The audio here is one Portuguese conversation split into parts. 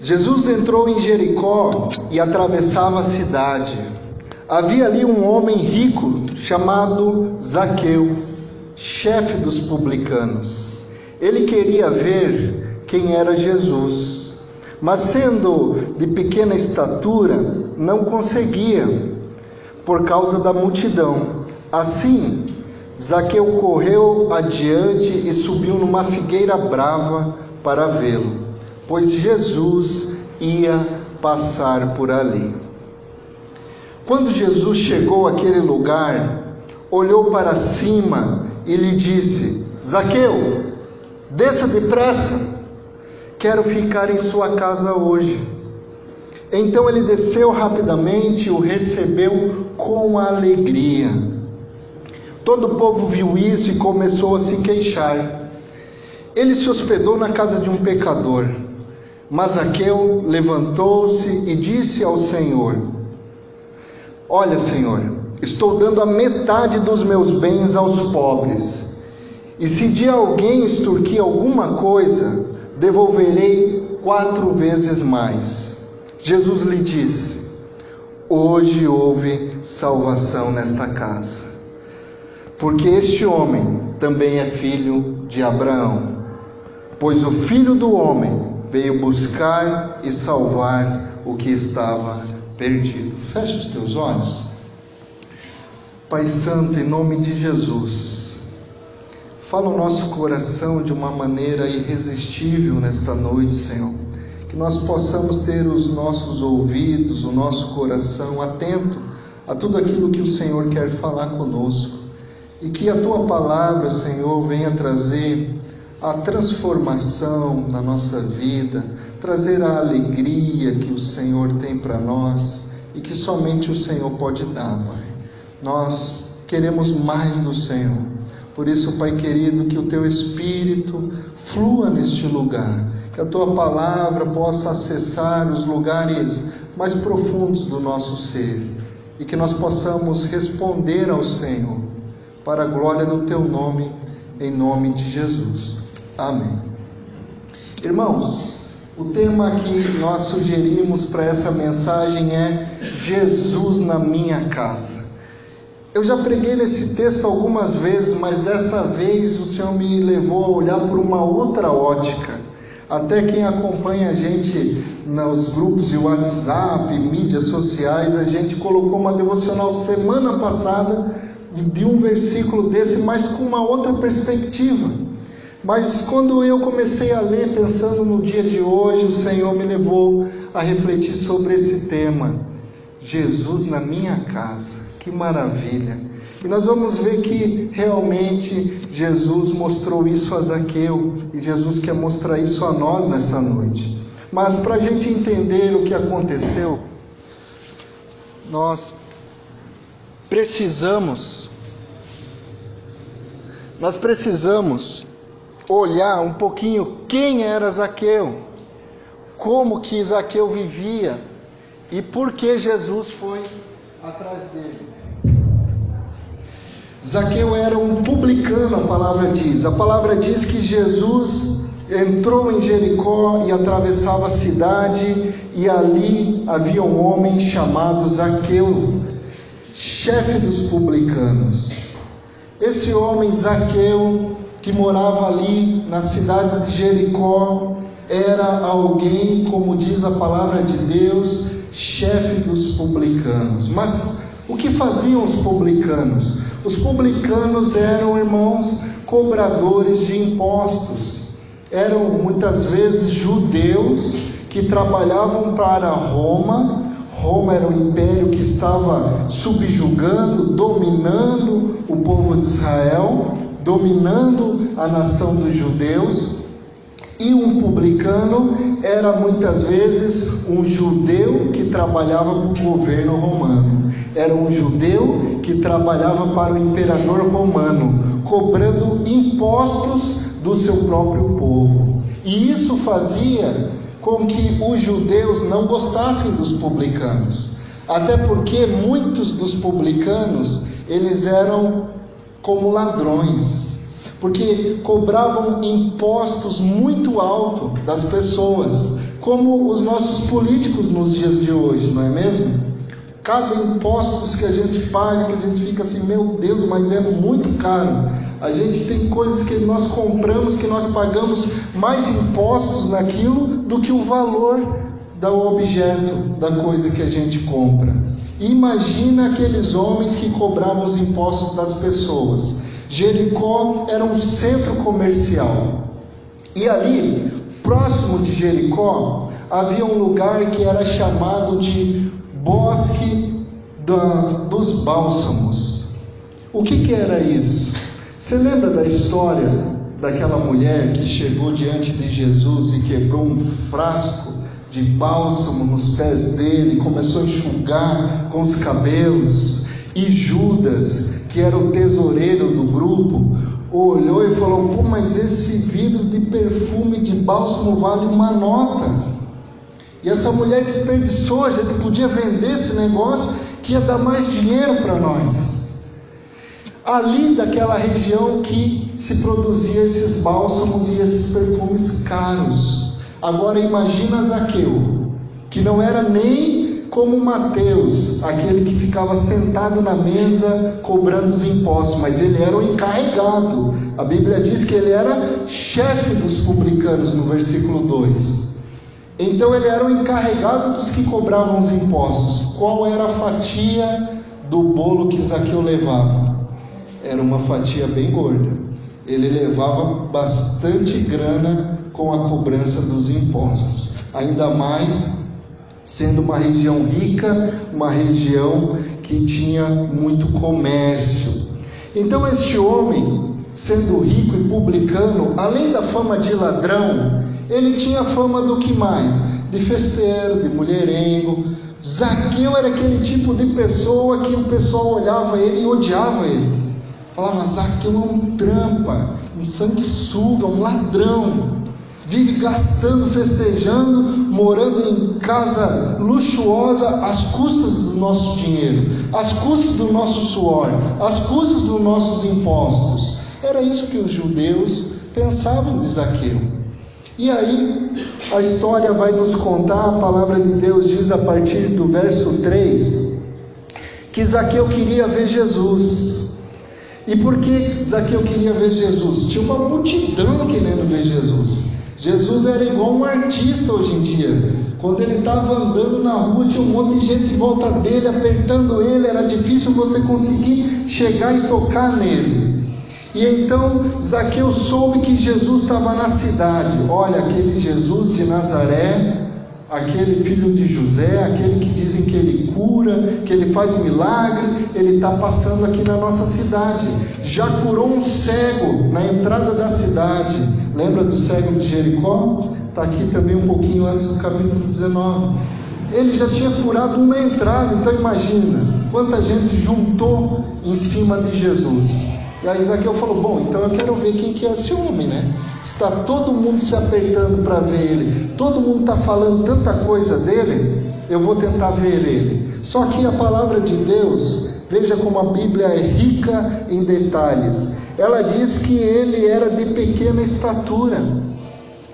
Jesus entrou em Jericó e atravessava a cidade. Havia ali um homem rico chamado Zaqueu, chefe dos publicanos. Ele queria ver quem era Jesus, mas sendo de pequena estatura, não conseguia por causa da multidão. Assim, Zaqueu correu adiante e subiu numa figueira brava para vê-lo pois Jesus ia passar por ali. Quando Jesus chegou àquele lugar, olhou para cima e lhe disse: Zaqueu, desça depressa, quero ficar em sua casa hoje. Então ele desceu rapidamente e o recebeu com alegria. Todo o povo viu isso e começou a se queixar. Ele se hospedou na casa de um pecador. Mas Zaqueu levantou-se e disse ao Senhor: Olha, Senhor, estou dando a metade dos meus bens aos pobres. E se de alguém extorquir alguma coisa, devolverei quatro vezes mais. Jesus lhe disse: Hoje houve salvação nesta casa, porque este homem também é filho de Abraão. Pois o filho do homem veio buscar e salvar o que estava perdido. Feche os teus olhos. Pai Santo, em nome de Jesus, fala o nosso coração de uma maneira irresistível nesta noite, Senhor. Que nós possamos ter os nossos ouvidos, o nosso coração atento a tudo aquilo que o Senhor quer falar conosco. E que a tua palavra, Senhor, venha trazer a transformação na nossa vida, trazer a alegria que o Senhor tem para nós e que somente o Senhor pode dar, Pai. Nós queremos mais do Senhor. Por isso, Pai querido, que o teu espírito flua neste lugar, que a tua palavra possa acessar os lugares mais profundos do nosso ser e que nós possamos responder ao Senhor para a glória do teu nome, em nome de Jesus. Amém. Irmãos, o tema que nós sugerimos para essa mensagem é Jesus na minha casa. Eu já preguei nesse texto algumas vezes, mas dessa vez o Senhor me levou a olhar por uma outra ótica. Até quem acompanha a gente nos grupos de WhatsApp, mídias sociais, a gente colocou uma devocional semana passada de um versículo desse, mas com uma outra perspectiva. Mas quando eu comecei a ler, pensando no dia de hoje, o Senhor me levou a refletir sobre esse tema. Jesus na minha casa, que maravilha! E nós vamos ver que realmente Jesus mostrou isso a Zaqueu e Jesus quer mostrar isso a nós nessa noite. Mas para a gente entender o que aconteceu, nós precisamos, nós precisamos olhar um pouquinho quem era Zaqueu, como que Zaqueu vivia e por que Jesus foi atrás dele. Zaqueu era um publicano, a palavra diz. A palavra diz que Jesus entrou em Jericó e atravessava a cidade, e ali havia um homem chamado Zaqueu, chefe dos publicanos. Esse homem, Zaqueu, que morava ali na cidade de Jericó, era alguém, como diz a palavra de Deus, chefe dos publicanos. Mas o que faziam os publicanos? Os publicanos eram irmãos cobradores de impostos. Eram muitas vezes judeus que trabalhavam para Roma. Roma era um império que estava subjugando, dominando o povo de Israel dominando a nação dos judeus, e um publicano era muitas vezes um judeu que trabalhava para o governo romano. Era um judeu que trabalhava para o imperador romano, cobrando impostos do seu próprio povo. E isso fazia com que os judeus não gostassem dos publicanos. Até porque muitos dos publicanos, eles eram como ladrões, porque cobravam impostos muito altos das pessoas, como os nossos políticos nos dias de hoje, não é mesmo? Cada impostos que a gente paga, que a gente fica assim, meu Deus, mas é muito caro. A gente tem coisas que nós compramos, que nós pagamos mais impostos naquilo do que o valor do objeto, da coisa que a gente compra. Imagina aqueles homens que cobravam os impostos das pessoas. Jericó era um centro comercial. E ali, próximo de Jericó, havia um lugar que era chamado de Bosque da, dos Bálsamos. O que, que era isso? Você lembra da história daquela mulher que chegou diante de Jesus e quebrou um frasco de bálsamo nos pés dele, começou a enxugar com os cabelos, e Judas, que era o tesoureiro do grupo, olhou e falou: Pô, mas esse vidro de perfume de bálsamo vale uma nota. E essa mulher desperdiçou, a gente podia vender esse negócio que ia dar mais dinheiro para nós ali daquela região que se produzia esses bálsamos e esses perfumes caros. Agora imagina Zaqueu, que não era nem como Mateus, aquele que ficava sentado na mesa cobrando os impostos, mas ele era o encarregado. A Bíblia diz que ele era chefe dos publicanos no versículo 2. Então ele era o encarregado dos que cobravam os impostos. Qual era a fatia do bolo que Zaqueu levava? Era uma fatia bem gorda. Ele levava bastante grana com a cobrança dos impostos, ainda mais sendo uma região rica, uma região que tinha muito comércio. Então, este homem, sendo rico e publicano, além da fama de ladrão, ele tinha fama do que mais? De festeiro, de mulherengo. Zaqueu era aquele tipo de pessoa que o pessoal olhava ele e odiava ele. Falava, Zaqueu é um trampa, um sanguessuga, um ladrão. Vive gastando, festejando, morando em casa luxuosa às custas do nosso dinheiro, às custas do nosso suor, às custas dos nossos impostos. Era isso que os judeus pensavam de Zaqueu. E aí, a história vai nos contar, a palavra de Deus diz a partir do verso 3, que Zaqueu queria ver Jesus. E por que Zaqueu queria ver Jesus? Tinha uma multidão querendo ver Jesus. Jesus era igual um artista hoje em dia. Quando ele estava andando na rua, tinha um monte de gente em volta dele, apertando ele, era difícil você conseguir chegar e tocar nele. E então Zaqueu soube que Jesus estava na cidade. Olha, aquele Jesus de Nazaré aquele filho de José, aquele que dizem que ele cura, que ele faz milagre, ele está passando aqui na nossa cidade. Já curou um cego na entrada da cidade. Lembra do cego de Jericó? Está aqui também um pouquinho antes do capítulo 19. Ele já tinha curado um na entrada, então imagina quanta gente juntou em cima de Jesus. E aí Zaqueu falou: Bom, então eu quero ver quem que é esse homem, né? Está todo mundo se apertando para ver ele, todo mundo está falando tanta coisa dele, eu vou tentar ver ele. Só que a palavra de Deus, veja como a Bíblia é rica em detalhes. Ela diz que ele era de pequena estatura,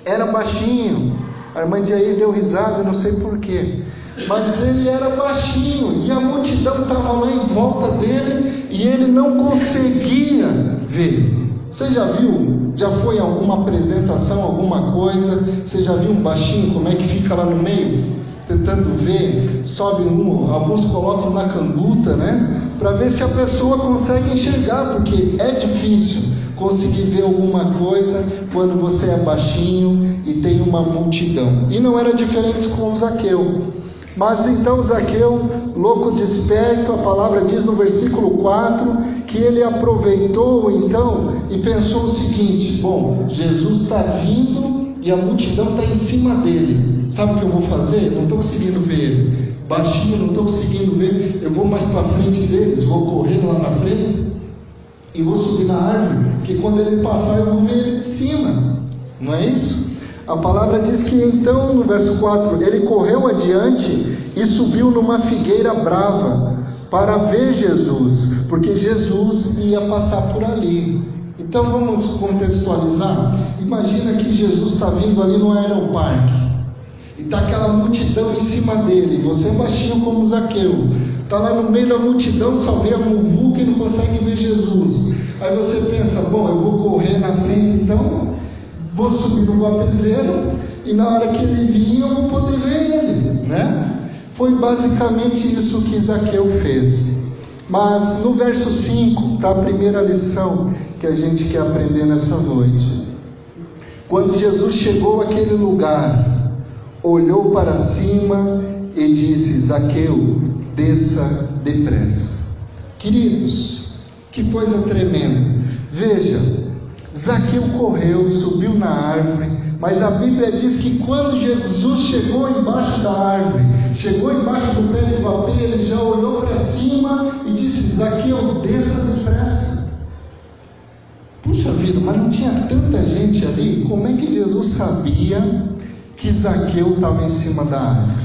era baixinho. A irmã de aí deu risada, não sei porquê. Mas ele era baixinho e a multidão estava lá em volta dele e ele não conseguia ver. Você já viu? Já foi alguma apresentação, alguma coisa? Você já viu um baixinho como é que fica lá no meio? Tentando ver, sobe um, alguns colocam na canduta, né? Para ver se a pessoa consegue enxergar, porque é difícil conseguir ver alguma coisa quando você é baixinho e tem uma multidão. E não era diferente com o Zaqueu. Mas então Zaqueu, louco desperto, a palavra diz no versículo 4 que ele aproveitou então e pensou o seguinte: bom, Jesus está vindo e a multidão está em cima dele. Sabe o que eu vou fazer? Não estou conseguindo ver ele. Baixinho, não estou conseguindo ver. Eu vou mais para frente deles, vou correndo lá na frente e vou subir na árvore, que quando ele passar eu vou ver ele de cima. Não é isso? A palavra diz que então, no verso 4, ele correu adiante e subiu numa figueira brava para ver Jesus, porque Jesus ia passar por ali. Então vamos contextualizar. Imagina que Jesus está vindo ali no aeroparque e está aquela multidão em cima dele. Você é baixinho como Zaqueu, está lá no meio da multidão, só vê a muvuca e não consegue ver Jesus. Aí você pensa: bom, eu vou correr na frente então, vou subir no guapezeiro e na hora que ele vir eu vou poder ver ele, né? Foi basicamente isso que Zaqueu fez. Mas no verso 5 está a primeira lição que a gente quer aprender nessa noite. Quando Jesus chegou àquele lugar, olhou para cima e disse: Zaqueu, desça depressa. Queridos, que coisa tremenda. Veja, Zaqueu correu, subiu na árvore, mas a Bíblia diz que quando Jesus chegou embaixo da árvore, chegou embaixo do pé de vapê, ele já olhou para cima e disse: Zaqueu, desça depressa. Puxa vida, mas não tinha tanta gente ali, como é que Jesus sabia que Zaqueu estava em cima da árvore?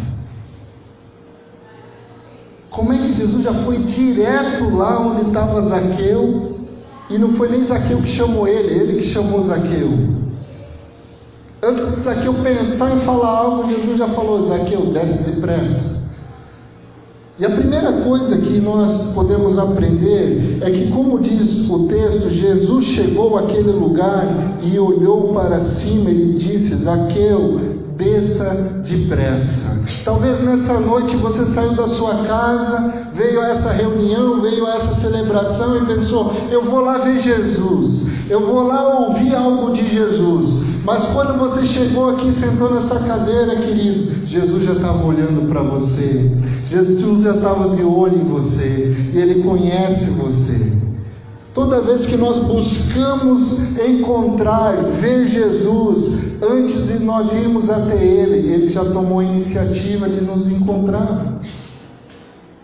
Como é que Jesus já foi direto lá onde estava Zaqueu e não foi nem Zaqueu que chamou ele, ele que chamou Zaqueu? Antes de Zaqueu pensar em falar algo, Jesus já falou: Zaqueu, desce depressa. E a primeira coisa que nós podemos aprender é que, como diz o texto, Jesus chegou àquele lugar e olhou para cima e disse: Zaqueu, desça depressa. Talvez nessa noite você saiu da sua casa, veio a essa reunião, veio a essa celebração e pensou: eu vou lá ver Jesus, eu vou lá ouvir algo de Jesus. Mas quando você chegou aqui, sentou nessa cadeira, querido, Jesus já estava olhando para você, Jesus já estava de olho em você e Ele conhece você. Toda vez que nós buscamos encontrar, ver Jesus, antes de nós irmos até Ele, Ele já tomou a iniciativa de nos encontrar.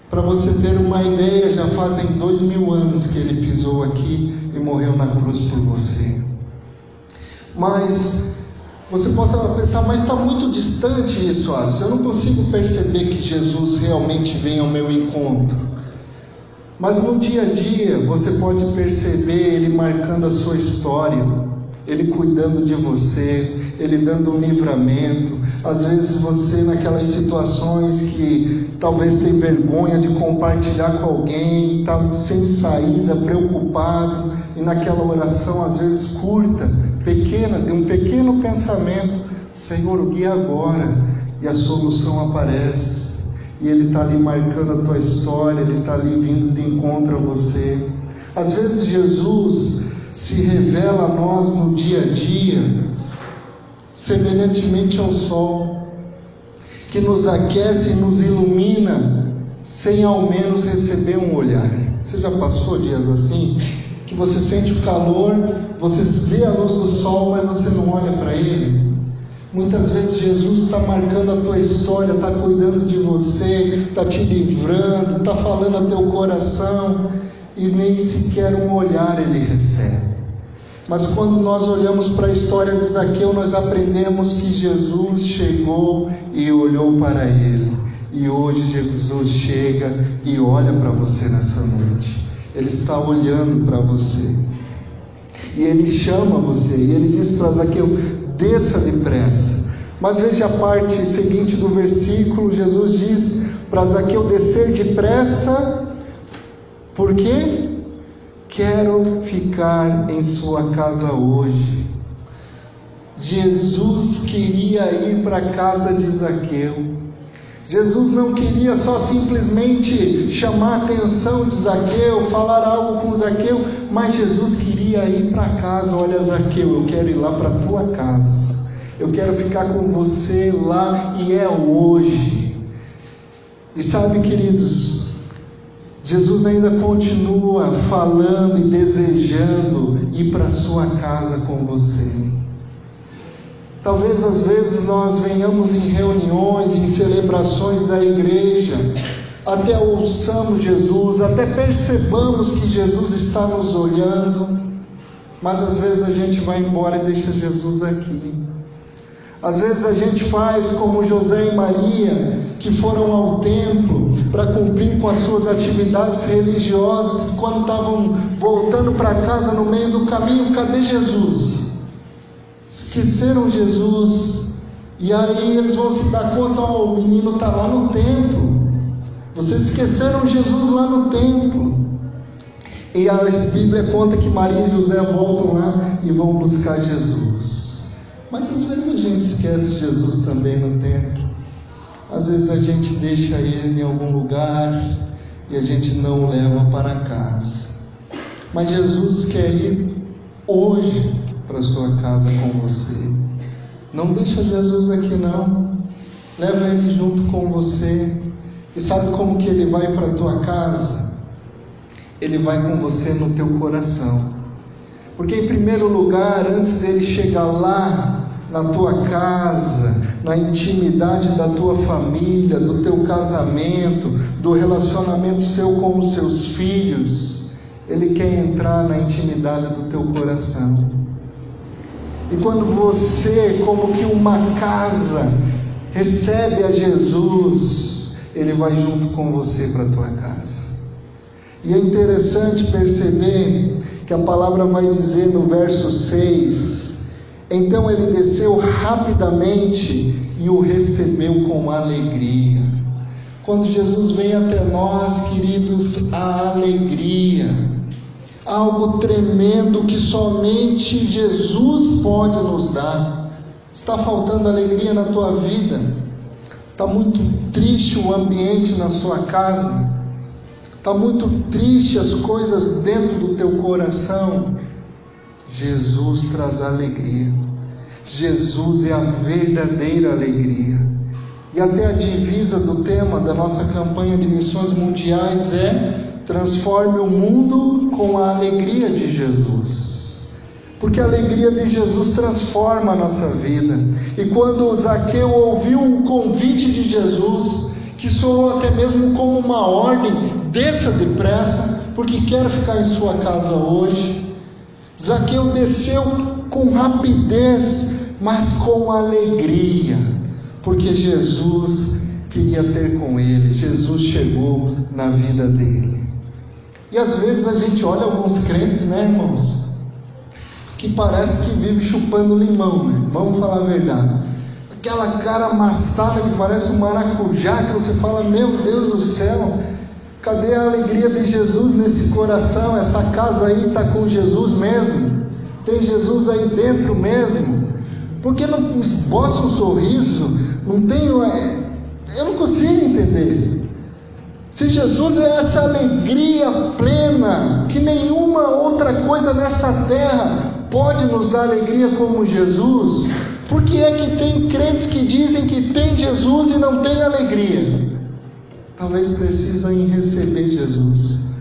Para você ter uma ideia, já fazem dois mil anos que Ele pisou aqui e morreu na cruz por você. Mas você possa pensar, mas está muito distante isso, Alisson. Eu não consigo perceber que Jesus realmente vem ao meu encontro. Mas no dia a dia você pode perceber Ele marcando a sua história, Ele cuidando de você, Ele dando um livramento. Às vezes você, naquelas situações que talvez tem vergonha de compartilhar com alguém, está sem saída, preocupado, e naquela oração, às vezes curta, pequena, de um pequeno pensamento, Senhor, guia agora, e a solução aparece e Ele está ali marcando a tua história, Ele está ali vindo de encontro a você. Às vezes Jesus se revela a nós no dia a dia, semelhantemente ao sol, que nos aquece e nos ilumina, sem ao menos receber um olhar. Você já passou dias assim? Que você sente o calor, você vê a luz do sol, mas você não olha para ele? Muitas vezes Jesus está marcando a tua história, está cuidando de você, está te livrando, está falando a teu coração e nem sequer um olhar ele recebe. Mas quando nós olhamos para a história de Zaqueu, nós aprendemos que Jesus chegou e olhou para ele. E hoje Jesus chega e olha para você nessa noite. Ele está olhando para você. E ele chama você, e ele diz para Zaqueu: desça depressa. Mas veja a parte seguinte do versículo: Jesus diz para Zaqueu descer depressa, porque quero ficar em sua casa hoje. Jesus queria ir para a casa de Zaqueu. Jesus não queria só simplesmente chamar a atenção de Zaqueu, falar algo com Zaqueu, mas Jesus queria ir para casa. Olha, Zaqueu, eu quero ir lá para a tua casa. Eu quero ficar com você lá e é hoje. E sabe, queridos, Jesus ainda continua falando e desejando ir para sua casa com você. Talvez às vezes nós venhamos em reuniões, em celebrações da igreja, até ouçamos Jesus, até percebamos que Jesus está nos olhando, mas às vezes a gente vai embora e deixa Jesus aqui. Às vezes a gente faz como José e Maria, que foram ao templo para cumprir com as suas atividades religiosas, quando estavam voltando para casa no meio do caminho, cadê Jesus? Esqueceram Jesus E aí eles vão se dar conta, ó, o menino está lá no templo. Vocês esqueceram Jesus lá no templo. E a Bíblia conta que Maria e José voltam lá e vão buscar Jesus. Mas às vezes a gente esquece Jesus também no templo. Às vezes a gente deixa ele em algum lugar e a gente não o leva para casa. Mas Jesus quer ir hoje para sua casa com você. Não deixa Jesus aqui não. Leva ele junto com você. E sabe como que ele vai para a tua casa? Ele vai com você no teu coração. Porque em primeiro lugar, antes dele chegar lá na tua casa, na intimidade da tua família, do teu casamento, do relacionamento seu com os seus filhos, ele quer entrar na intimidade do teu coração. E quando você, como que uma casa, recebe a Jesus, ele vai junto com você para a tua casa. E é interessante perceber que a palavra vai dizer no verso 6: Então ele desceu rapidamente e o recebeu com alegria. Quando Jesus vem até nós, queridos, a alegria algo tremendo que somente Jesus pode nos dar. Está faltando alegria na tua vida? Está muito triste o ambiente na sua casa? Está muito triste as coisas dentro do teu coração? Jesus traz alegria. Jesus é a verdadeira alegria. E até a divisa do tema da nossa campanha de missões mundiais é Transforme o mundo com a alegria de Jesus. Porque a alegria de Jesus transforma a nossa vida. E quando Zaqueu ouviu o convite de Jesus, que soou até mesmo como uma ordem, desça depressa, porque quer ficar em sua casa hoje. Zaqueu desceu com rapidez, mas com alegria, porque Jesus queria ter com ele, Jesus chegou na vida dele. E às vezes a gente olha alguns crentes, né, irmãos, que parece que vive chupando limão, né? Vamos falar a verdade. Aquela cara amassada que parece um maracujá, que você fala, meu Deus do céu, cadê a alegria de Jesus nesse coração? Essa casa aí está com Jesus mesmo? Tem Jesus aí dentro mesmo? Por que não esboça um sorriso? Não tenho. É, eu não consigo entender. Se Jesus é essa alegria plena, que nenhuma outra coisa nessa terra pode nos dar alegria como Jesus, por que é que tem crentes que dizem que tem Jesus e não tem alegria? Talvez precisem receber Jesus,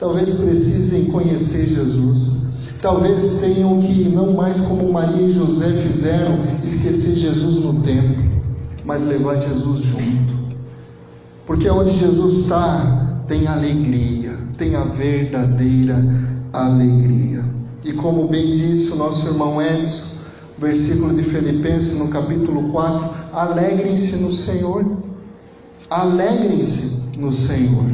talvez precisem conhecer Jesus, talvez tenham que, não mais como Maria e José fizeram, esquecer Jesus no templo, mas levar Jesus junto. Porque onde Jesus está, tem alegria, tem a verdadeira alegria. E como bem disse o nosso irmão Edson, versículo de Filipenses no capítulo 4, alegrem-se no Senhor. Alegrem-se no Senhor.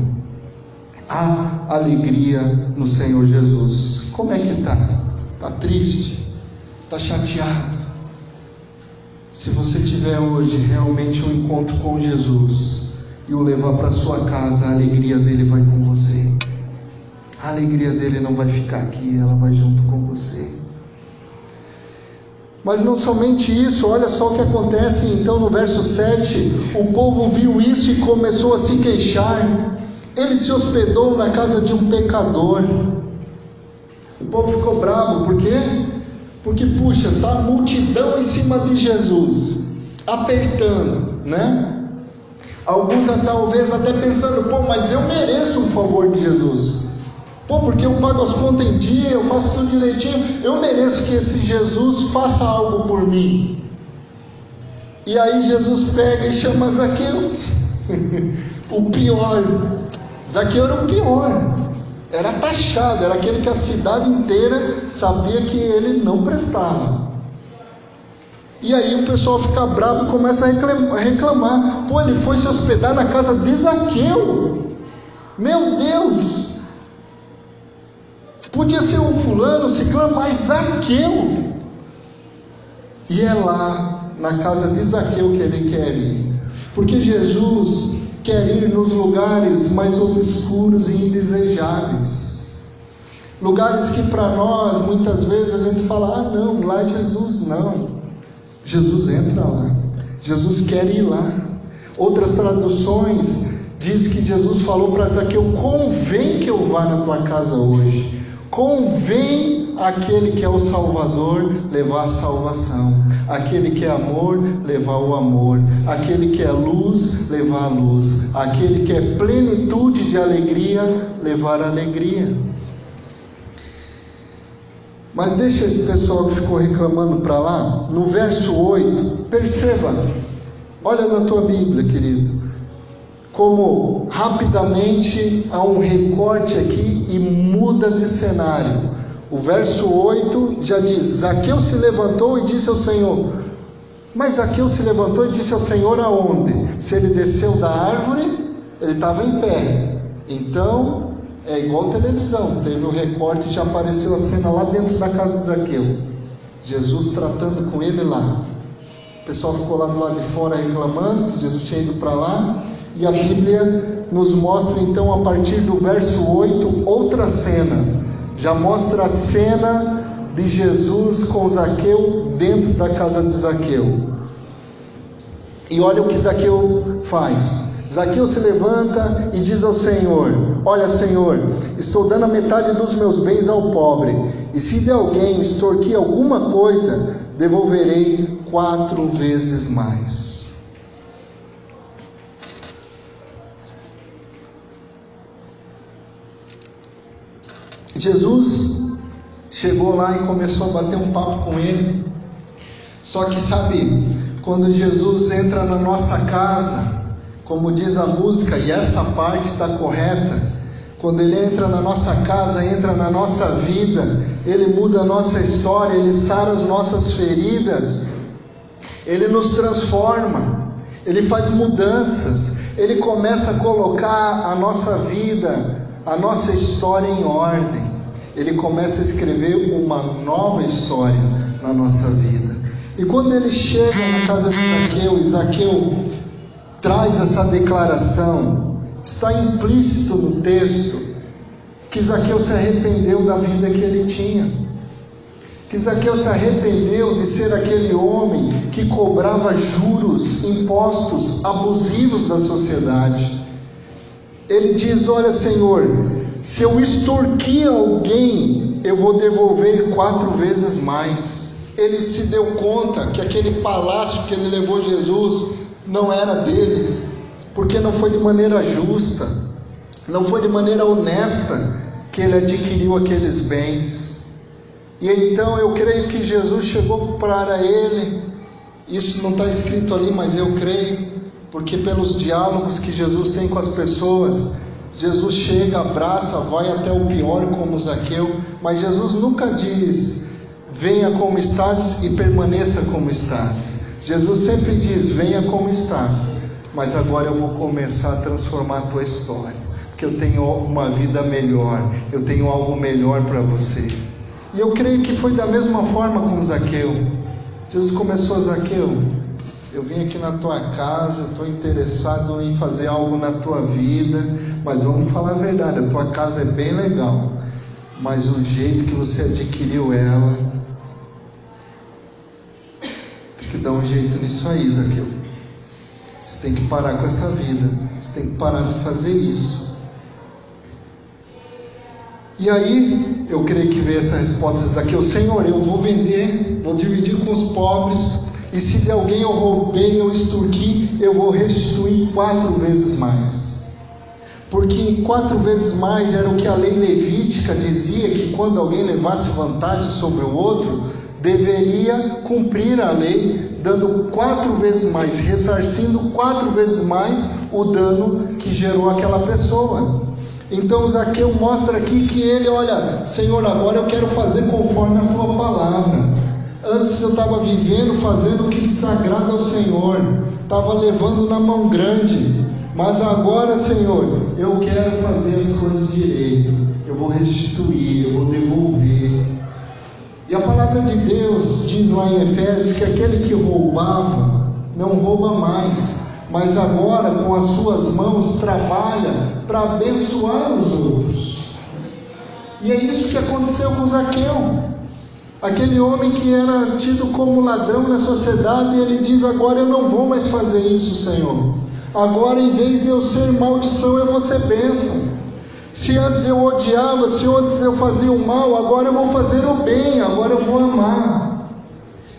Há alegria no Senhor Jesus. Como é que está? Está triste? Está chateado? Se você tiver hoje realmente um encontro com Jesus, e o levar para sua casa, a alegria dele vai com você. A alegria dele não vai ficar aqui, ela vai junto com você. Mas não somente isso, olha só o que acontece então no verso 7: o povo viu isso e começou a se queixar. Ele se hospedou na casa de um pecador. O povo ficou bravo, por quê? Porque, puxa, está a multidão em cima de Jesus, apertando, né? Alguns talvez até pensando, pô, mas eu mereço um favor de Jesus. Pô, porque eu pago as contas em dia, eu faço tudo direitinho, eu mereço que esse Jesus faça algo por mim. E aí Jesus pega e chama Zaqueu, o pior. Zaqueu era o pior, era taxado, era aquele que a cidade inteira sabia que ele não prestava. E aí o pessoal fica bravo e começa a reclamar. Pô, ele foi se hospedar na casa de Zaqueu. Meu Deus! Podia ser um fulano, ciclano, mas Zaqueu. E é lá na casa de Zaqueu que ele quer ir. Porque Jesus quer ir nos lugares mais obscuros e indesejáveis. Lugares que para nós muitas vezes a gente fala: ah, não, lá é Jesus. Não. Jesus entra lá. Jesus quer ir lá. Outras traduções diz que Jesus falou para Zaqueu: convém que eu vá na tua casa hoje. Convém aquele que é o Salvador levar a salvação, aquele que é amor levar o amor, aquele que é luz levar a luz, aquele que é plenitude de alegria levar a alegria. Mas deixa esse pessoal que ficou reclamando para lá, no verso 8, perceba, olha na tua Bíblia, querido como rapidamente há um recorte aqui e muda de cenário. O verso 8 já diz: Zaqueu se levantou e disse ao Senhor. Mas Zaqueu se levantou e disse ao Senhor aonde? Se ele desceu da árvore, ele estava em pé. Então, é igual televisão, teve o recorte e já apareceu a cena lá dentro da casa de Zaqueu. Jesus tratando com ele lá. O pessoal ficou lá do lado de fora reclamando que Jesus tinha ido para lá. E a Bíblia nos mostra então, a partir do verso 8, outra cena. Já mostra a cena de Jesus com Zaqueu dentro da casa de Zaqueu. E olha o que Zaqueu faz. Zaqueu se levanta e diz ao Senhor: Olha, Senhor, estou dando a metade dos meus bens ao pobre, e se de alguém extorquir alguma coisa, devolverei quatro vezes mais. Jesus chegou lá e começou a bater um papo com ele. Só que sabe, quando Jesus entra na nossa casa, como diz a música, e essa parte está correta, quando ele entra na nossa casa, entra na nossa vida, ele muda a nossa história, ele sara as nossas feridas, ele nos transforma, ele faz mudanças, ele começa a colocar a nossa vida a nossa história em ordem. Ele começa a escrever uma nova história na nossa vida. E quando ele chega na casa de Zaqueu, Zaqueu traz essa declaração, está implícito no texto que Zaqueu se arrependeu da vida que ele tinha. Que Zaqueu se arrependeu de ser aquele homem que cobrava juros, impostos abusivos da sociedade ele diz: Olha, Senhor, se eu extorquir alguém, eu vou devolver quatro vezes mais. Ele se deu conta que aquele palácio que ele levou Jesus não era dele, porque não foi de maneira justa, não foi de maneira honesta que ele adquiriu aqueles bens. E então eu creio que Jesus chegou para ele, isso não está escrito ali, mas eu creio, porque pelos diálogos que Jesus tem com as pessoas, Jesus chega, abraça, vai até o pior como Zaqueu, mas Jesus nunca diz: venha como estás e permaneça como estás. Jesus sempre diz: venha como estás, mas agora eu vou começar a transformar a tua história, porque eu tenho uma vida melhor, eu tenho algo melhor para você. E eu creio que foi da mesma forma com Zaqueu. Jesus começou, Zaqueu, eu vim aqui na tua casa, estou interessado em fazer algo na tua vida, mas vamos falar a verdade: a tua casa é bem legal, mas o jeito que você adquiriu ela, tem que dar um jeito nisso aí, Zaqueu. Você tem que parar com essa vida, você tem que parar de fazer isso. E aí, eu creio que veio essa resposta de Zaqueu: Senhor, eu vou vender, vou dividir com os pobres e se de alguém eu roubei ou extorqui, eu vou restituir quatro vezes mais. Porque quatro vezes mais era o que a lei levítica dizia que quando alguém levasse vantagem sobre o outro, deveria cumprir a lei, dando quatro vezes mais, ressarcindo quatro vezes mais o dano que gerou aquela pessoa. Então Zaqueu mostra aqui que ele, olha, Senhor, agora eu quero fazer conforme a tua palavra. Antes eu estava vivendo, fazendo o que desagrada ao Senhor, estava levando na mão grande, mas agora, Senhor, eu quero fazer as coisas direito, eu vou restituir, eu vou devolver. E a palavra de Deus diz lá em Efésios que aquele que roubava não rouba mais, mas agora com as suas mãos trabalha para abençoar os outros. E é isso que aconteceu com Zaqueu. Aquele homem que era tido como ladrão na sociedade, ele diz: Agora eu não vou mais fazer isso, Senhor. Agora, em vez de eu ser maldição, eu vou ser bênção. Se antes eu odiava, se antes eu fazia o mal, agora eu vou fazer o bem, agora eu vou amar.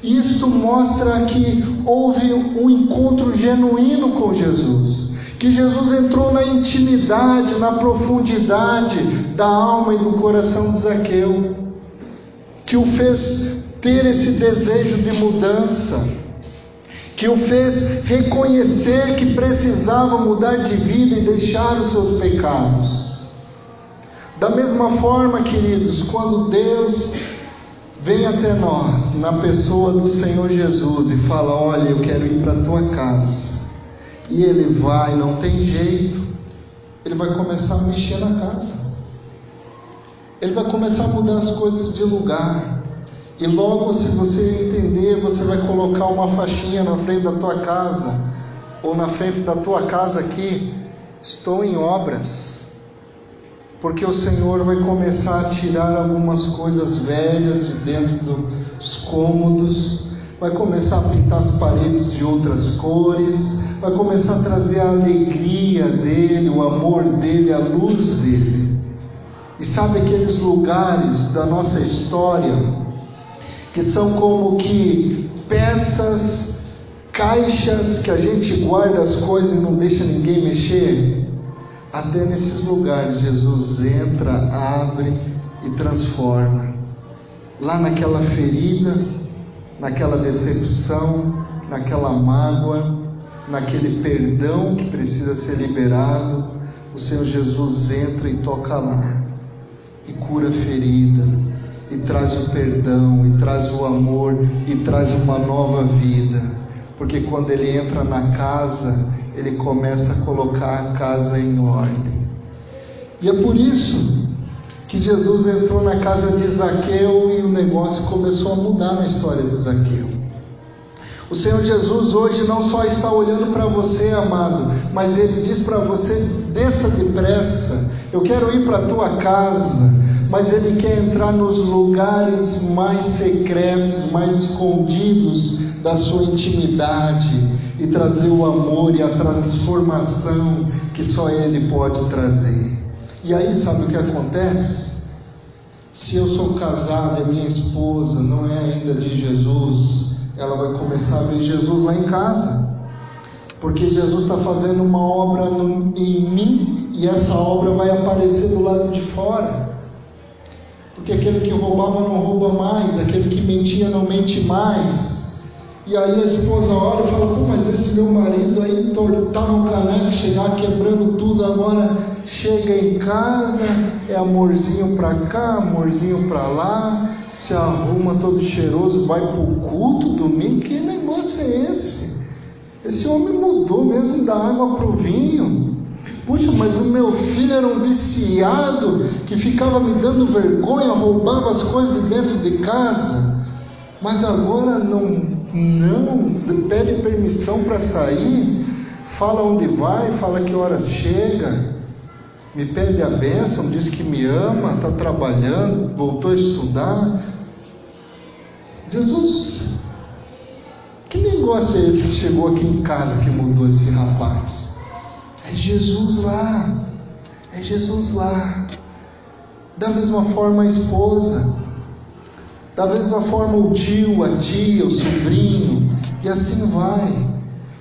Isso mostra que houve um encontro genuíno com Jesus. Que Jesus entrou na intimidade, na profundidade da alma e do coração de Zaqueu que o fez ter esse desejo de mudança, que o fez reconhecer que precisava mudar de vida e deixar os seus pecados. Da mesma forma, queridos, quando Deus vem até nós na pessoa do Senhor Jesus e fala: Olha, eu quero ir para a tua casa, e ele vai, não tem jeito, ele vai começar a mexer na casa. Ele vai começar a mudar as coisas de lugar. E logo, se você entender, você vai colocar uma faixinha na frente da tua casa, ou na frente da tua casa aqui. Estou em obras. Porque o Senhor vai começar a tirar algumas coisas velhas de dentro dos cômodos, vai começar a pintar as paredes de outras cores, vai começar a trazer a alegria dele, o amor dele, a luz dele. E sabe aqueles lugares da nossa história que são como que peças, caixas que a gente guarda as coisas e não deixa ninguém mexer? Até nesses lugares Jesus entra, abre e transforma. Lá naquela ferida, naquela decepção, naquela mágoa, naquele perdão que precisa ser liberado, o Senhor Jesus entra e toca lá e cura a ferida, e traz o perdão, e traz o amor, e traz uma nova vida. Porque quando ele entra na casa, ele começa a colocar a casa em ordem. E é por isso que Jesus entrou na casa de Zaqueu e o negócio começou a mudar na história de Zaqueu. O Senhor Jesus hoje não só está olhando para você, amado, mas ele diz para você: desça depressa, eu quero ir para a tua casa, mas Ele quer entrar nos lugares mais secretos, mais escondidos da sua intimidade e trazer o amor e a transformação que só Ele pode trazer. E aí, sabe o que acontece? Se eu sou casado e minha esposa não é ainda de Jesus, ela vai começar a ver Jesus lá em casa. Porque Jesus está fazendo uma obra no, em mim e essa obra vai aparecer do lado de fora. Porque aquele que roubava não rouba mais, aquele que mentia não mente mais. E aí a esposa olha e fala: Pô, mas esse meu marido aí tortava o caneco, chegar quebrando tudo, agora chega em casa, é amorzinho para cá, amorzinho para lá, se arruma todo cheiroso, vai para o culto domingo. Que negócio é esse? Esse homem mudou mesmo da água para o vinho. Puxa, mas o meu filho era um viciado que ficava me dando vergonha, roubava as coisas de dentro de casa, mas agora não, não pede permissão para sair, fala onde vai, fala que horas chega, me pede a bênção, diz que me ama, está trabalhando, voltou a estudar. Jesus, que negócio é esse que chegou aqui em casa que mudou esse rapaz? É Jesus lá. É Jesus lá. Da mesma forma a esposa. Da mesma forma o tio, a tia, o sobrinho. E assim vai.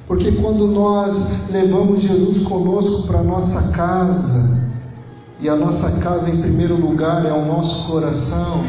Porque quando nós levamos Jesus conosco para a nossa casa, e a nossa casa em primeiro lugar é o nosso coração,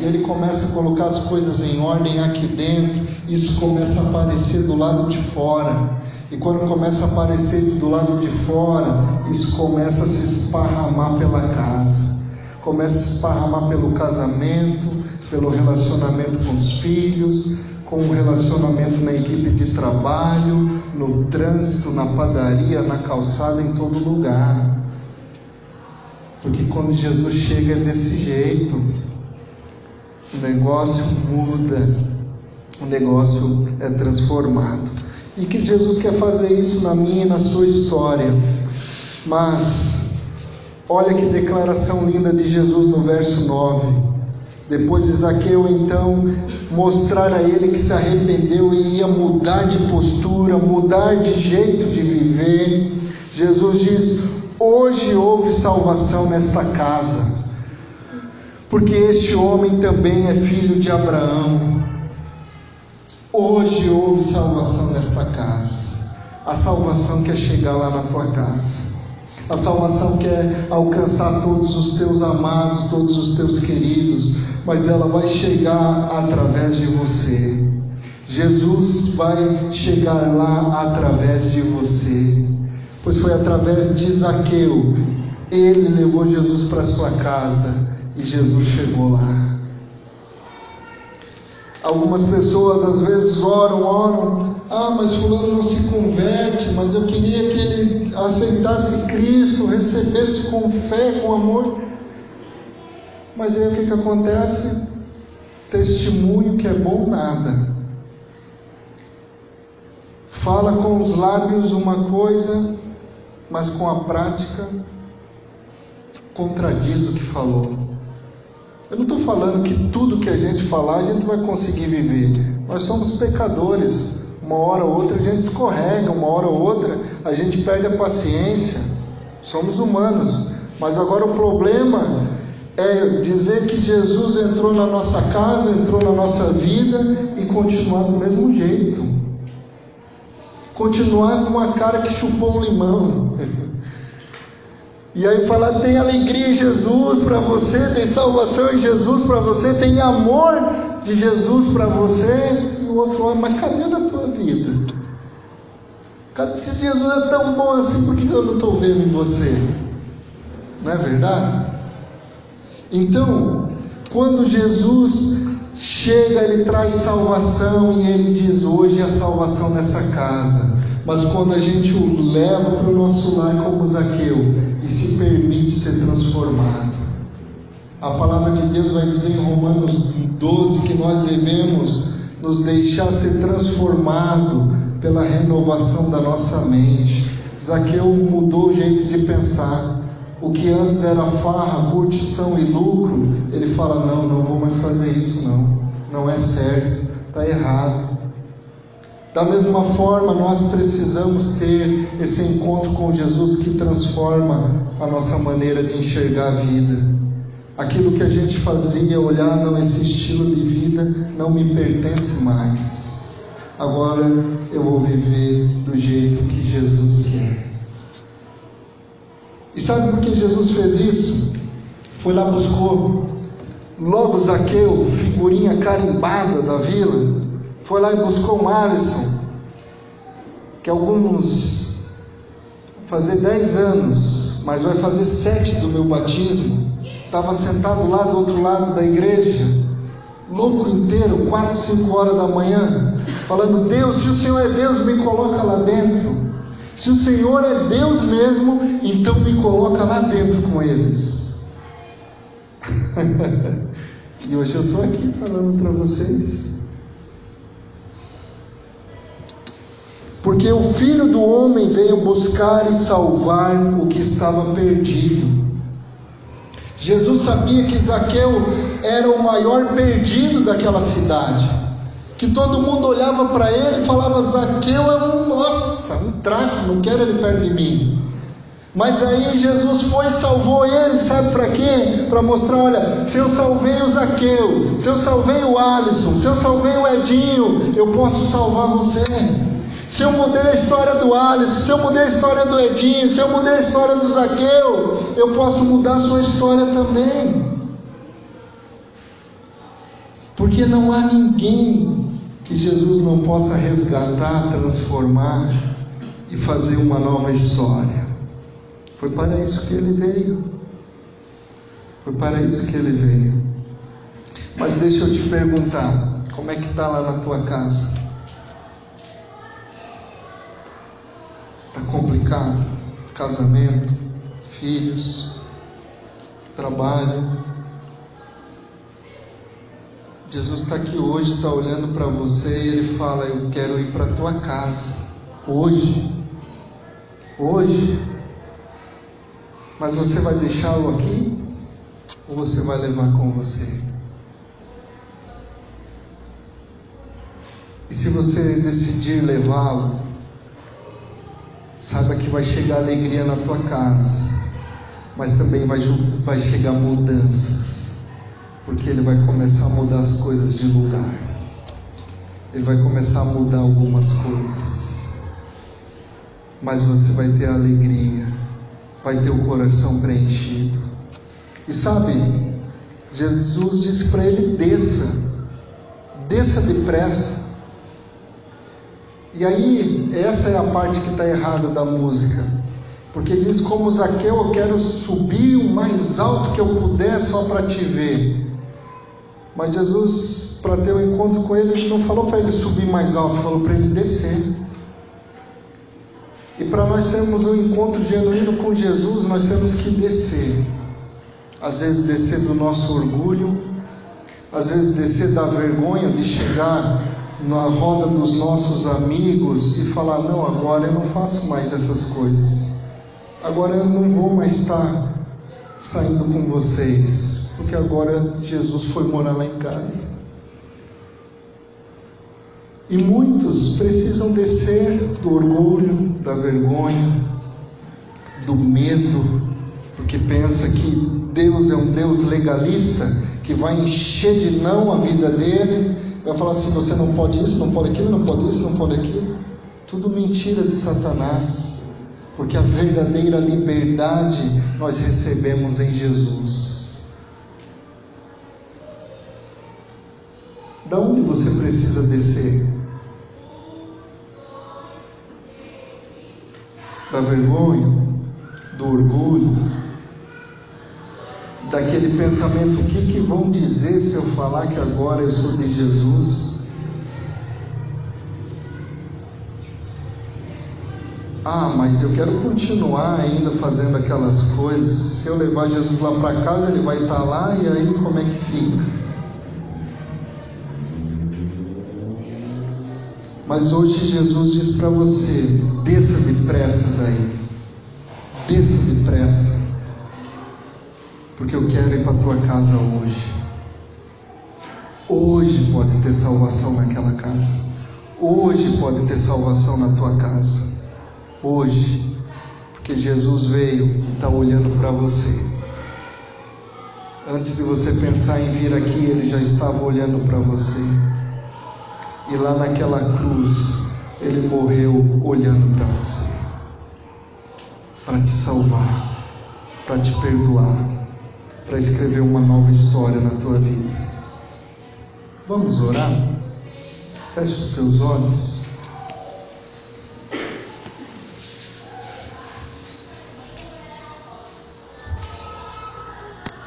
e ele começa a colocar as coisas em ordem aqui dentro, isso começa a aparecer do lado de fora. E quando começa a aparecer do lado de fora, isso começa a se esparramar pela casa, começa a se esparramar pelo casamento, pelo relacionamento com os filhos, com o relacionamento na equipe de trabalho, no trânsito, na padaria, na calçada, em todo lugar. Porque quando Jesus chega é desse jeito. o negócio muda, o negócio é transformado. E que Jesus quer fazer isso na minha e na sua história. Mas, olha que declaração linda de Jesus no verso 9. Depois de Zaqueu então mostrar a ele que se arrependeu e ia mudar de postura, mudar de jeito de viver, Jesus diz: Hoje houve salvação nesta casa, porque este homem também é filho de Abraão. Hoje houve salvação nesta casa. A salvação quer chegar lá na tua casa. A salvação quer alcançar todos os teus amados, todos os teus queridos, mas ela vai chegar através de você. Jesus vai chegar lá através de você, pois foi através de Zaqueu. Ele levou Jesus para sua casa e Jesus chegou lá. Algumas pessoas às vezes oram, oram, ah, mas fulano não se converte, mas eu queria que ele aceitasse Cristo, recebesse com fé, com amor. Mas aí o que, que acontece? Testemunho que é bom nada. Fala com os lábios uma coisa, mas com a prática contradiz o que falou. Eu não estou falando que tudo que a gente falar a gente vai conseguir viver. Nós somos pecadores. Uma hora ou outra a gente escorrega, uma hora ou outra a gente perde a paciência. Somos humanos. Mas agora o problema é dizer que Jesus entrou na nossa casa, entrou na nossa vida e continuar do mesmo jeito. Continuar com uma cara que chupou um limão. E aí falar, tem alegria em Jesus para você, tem salvação em Jesus para você, tem amor de Jesus para você. E o outro olha, mas cadê na tua vida? Se Jesus é tão bom assim, por que eu não estou vendo em você? Não é verdade? Então, quando Jesus chega, ele traz salvação e ele diz: hoje a salvação nessa casa. Mas quando a gente o leva para o nosso lar como Zaqueu, e se permite ser transformado. A palavra de Deus vai dizer em Romanos 12 que nós devemos nos deixar ser transformado pela renovação da nossa mente. Zaqueu mudou o jeito de pensar. O que antes era farra, curtição e lucro, ele fala: não, não vou mais fazer isso, não. Não é certo, está errado. Da mesma forma, nós precisamos ter esse encontro com Jesus que transforma a nossa maneira de enxergar a vida. Aquilo que a gente fazia, olhar, não, esse estilo de vida não me pertence mais. Agora eu vou viver do jeito que Jesus quer. E sabe por que Jesus fez isso? Foi lá, buscou logo Zaqueu, figurinha carimbada da vila, foi lá e buscou um Alisson, que alguns fazer 10 anos, mas vai fazer sete do meu batismo. Estava sentado lá do outro lado da igreja, louco inteiro, quatro, cinco horas da manhã, falando: Deus, se o Senhor é Deus, me coloca lá dentro. Se o Senhor é Deus mesmo, então me coloca lá dentro com eles. e hoje eu estou aqui falando para vocês. Porque o filho do homem veio buscar e salvar o que estava perdido. Jesus sabia que Zaqueu era o maior perdido daquela cidade. Que todo mundo olhava para ele e falava: Zaqueu é um, nossa, um traço, não quero ele perto de mim. Mas aí Jesus foi e salvou ele, sabe para quê? Para mostrar: olha, se eu salvei o Zaqueu, se eu salvei o Alisson, se eu salvei o Edinho, eu posso salvar você. Se eu mudei a história do Alisson, se eu mudei a história do Edinho, se eu mudei a história do Zaqueu, eu posso mudar a sua história também. Porque não há ninguém que Jesus não possa resgatar, transformar e fazer uma nova história. Foi para isso que ele veio. Foi para isso que ele veio. Mas deixa eu te perguntar: como é que está lá na tua casa? Está complicado? Casamento, filhos, trabalho. Jesus está aqui hoje, está olhando para você e ele fala: Eu quero ir para a tua casa. Hoje. Hoje. Mas você vai deixá-lo aqui? Ou você vai levar com você? E se você decidir levá-lo, saiba que vai chegar alegria na tua casa, mas também vai, vai chegar mudanças, porque ele vai começar a mudar as coisas de lugar, ele vai começar a mudar algumas coisas, mas você vai ter alegria, vai ter o coração preenchido. E sabe, Jesus disse para ele: desça, desça depressa. E aí, essa é a parte que está errada da música. Porque diz: Como Zaqueu, eu quero subir o mais alto que eu puder só para te ver. Mas Jesus, para ter o um encontro com ele, não falou para ele subir mais alto, falou para ele descer. E para nós termos um encontro genuíno com Jesus, nós temos que descer. Às vezes, descer do nosso orgulho, às vezes, descer da vergonha de chegar na roda dos nossos amigos e falar: não, agora eu não faço mais essas coisas, agora eu não vou mais estar saindo com vocês, porque agora Jesus foi morar lá em casa. E muitos precisam descer do orgulho, da vergonha, do medo, porque pensa que Deus é um Deus legalista que vai encher de não a vida dele Vai falar assim: você não pode isso, não pode aquilo, não pode isso, não pode aquilo. Tudo mentira de Satanás, porque a verdadeira liberdade nós recebemos em Jesus. Da onde você precisa descer? Da vergonha, do orgulho, daquele pensamento: o que, que vão dizer se eu falar que agora eu sou de Jesus? Ah, mas eu quero continuar ainda fazendo aquelas coisas. Se eu levar Jesus lá para casa, ele vai estar lá e aí como é que fica? Mas hoje Jesus diz para você: desça depressa daí, desça depressa porque eu quero ir para a tua casa hoje. Hoje pode ter salvação naquela casa. Hoje pode ter salvação na tua casa. Hoje, porque Jesus veio e está olhando para você. Antes de você pensar em vir aqui, ele já estava olhando para você. E lá naquela cruz, ele morreu olhando para você para te salvar, para te perdoar para escrever uma nova história na tua vida. Vamos orar? Feche os teus olhos.